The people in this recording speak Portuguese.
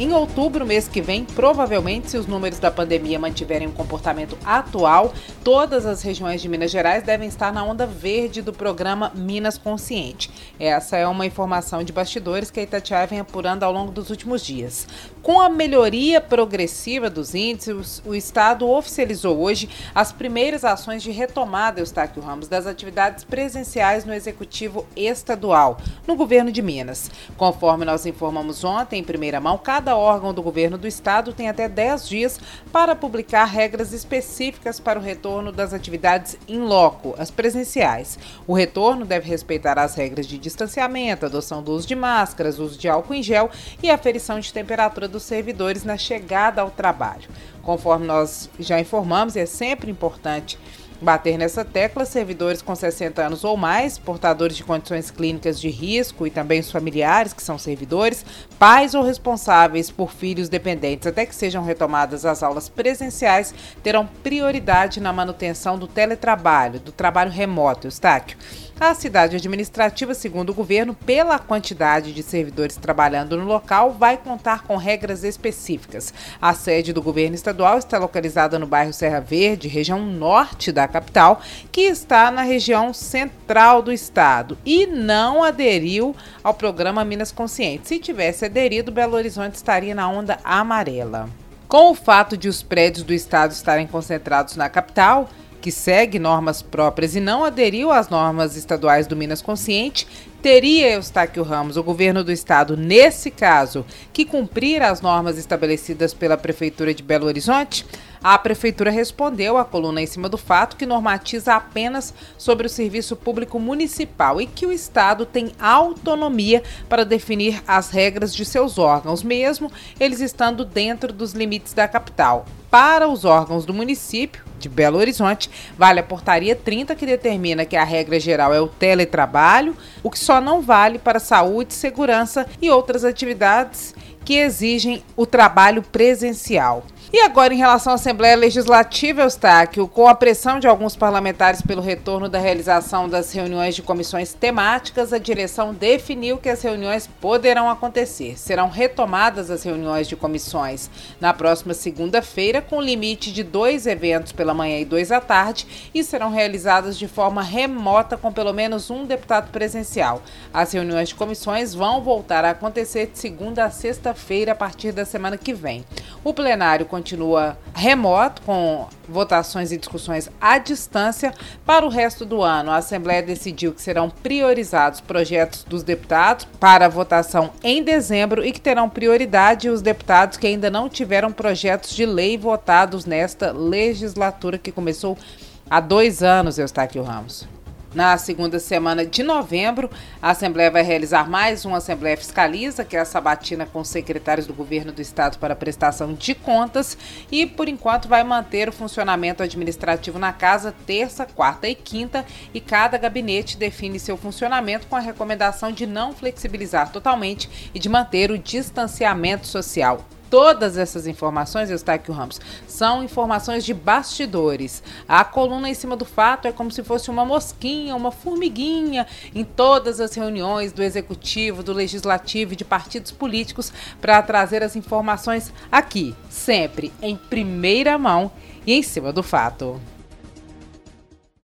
Em outubro, mês que vem, provavelmente, se os números da pandemia mantiverem o comportamento atual, todas as regiões de Minas Gerais devem estar na onda verde do programa Minas Consciente. Essa é uma informação de bastidores que a Itatiaia vem apurando ao longo dos últimos dias. Com a melhoria progressiva dos índices, o Estado oficializou hoje as primeiras ações de retomada, Eustáquio Ramos, das atividades presenciais no Executivo Estadual, no governo de Minas. Conforme nós informamos ontem, em primeira mão, cada cada órgão do governo do estado tem até 10 dias para publicar regras específicas para o retorno das atividades em loco, as presenciais. O retorno deve respeitar as regras de distanciamento, adoção do uso de máscaras, uso de álcool em gel e aferição de temperatura dos servidores na chegada ao trabalho. Conforme nós já informamos, é sempre importante Bater nessa tecla, servidores com 60 anos ou mais, portadores de condições clínicas de risco e também os familiares que são servidores, pais ou responsáveis por filhos dependentes, até que sejam retomadas as aulas presenciais, terão prioridade na manutenção do teletrabalho, do trabalho remoto, Eustáquio. A cidade administrativa, segundo o governo, pela quantidade de servidores trabalhando no local, vai contar com regras específicas. A sede do governo estadual está localizada no bairro Serra Verde, região norte da capital, que está na região central do estado e não aderiu ao programa Minas Consciente. Se tivesse aderido, Belo Horizonte estaria na onda amarela. Com o fato de os prédios do estado estarem concentrados na capital, que segue normas próprias e não aderiu às normas estaduais do Minas Consciente, teria Eustáquio Ramos, o governo do estado, nesse caso, que cumprir as normas estabelecidas pela Prefeitura de Belo Horizonte? A Prefeitura respondeu à coluna em cima do fato que normatiza apenas sobre o serviço público municipal e que o Estado tem autonomia para definir as regras de seus órgãos, mesmo eles estando dentro dos limites da capital. Para os órgãos do município, de Belo Horizonte, vale a portaria 30 que determina que a regra geral é o teletrabalho, o que só não vale para saúde, segurança e outras atividades que exigem o trabalho presencial. E agora, em relação à Assembleia Legislativa, Eustáquio, com a pressão de alguns parlamentares pelo retorno da realização das reuniões de comissões temáticas, a direção definiu que as reuniões poderão acontecer. Serão retomadas as reuniões de comissões na próxima segunda-feira, com limite de dois eventos pela manhã e dois à tarde, e serão realizadas de forma remota com pelo menos um deputado presencial. As reuniões de comissões vão voltar a acontecer de segunda a sexta-feira, a partir da semana que vem. O plenário continua remoto, com votações e discussões à distância. Para o resto do ano, a Assembleia decidiu que serão priorizados projetos dos deputados para votação em dezembro e que terão prioridade os deputados que ainda não tiveram projetos de lei votados nesta legislatura que começou há dois anos, Eustáquio Ramos. Na segunda semana de novembro, a Assembleia vai realizar mais uma Assembleia Fiscaliza, que é a sabatina com os secretários do governo do Estado para prestação de contas, e por enquanto vai manter o funcionamento administrativo na casa terça, quarta e quinta, e cada gabinete define seu funcionamento com a recomendação de não flexibilizar totalmente e de manter o distanciamento social. Todas essas informações, Eustáquio Ramos, são informações de bastidores. A coluna em cima do fato é como se fosse uma mosquinha, uma formiguinha em todas as reuniões do executivo, do legislativo e de partidos políticos para trazer as informações aqui, sempre em primeira mão e em cima do fato.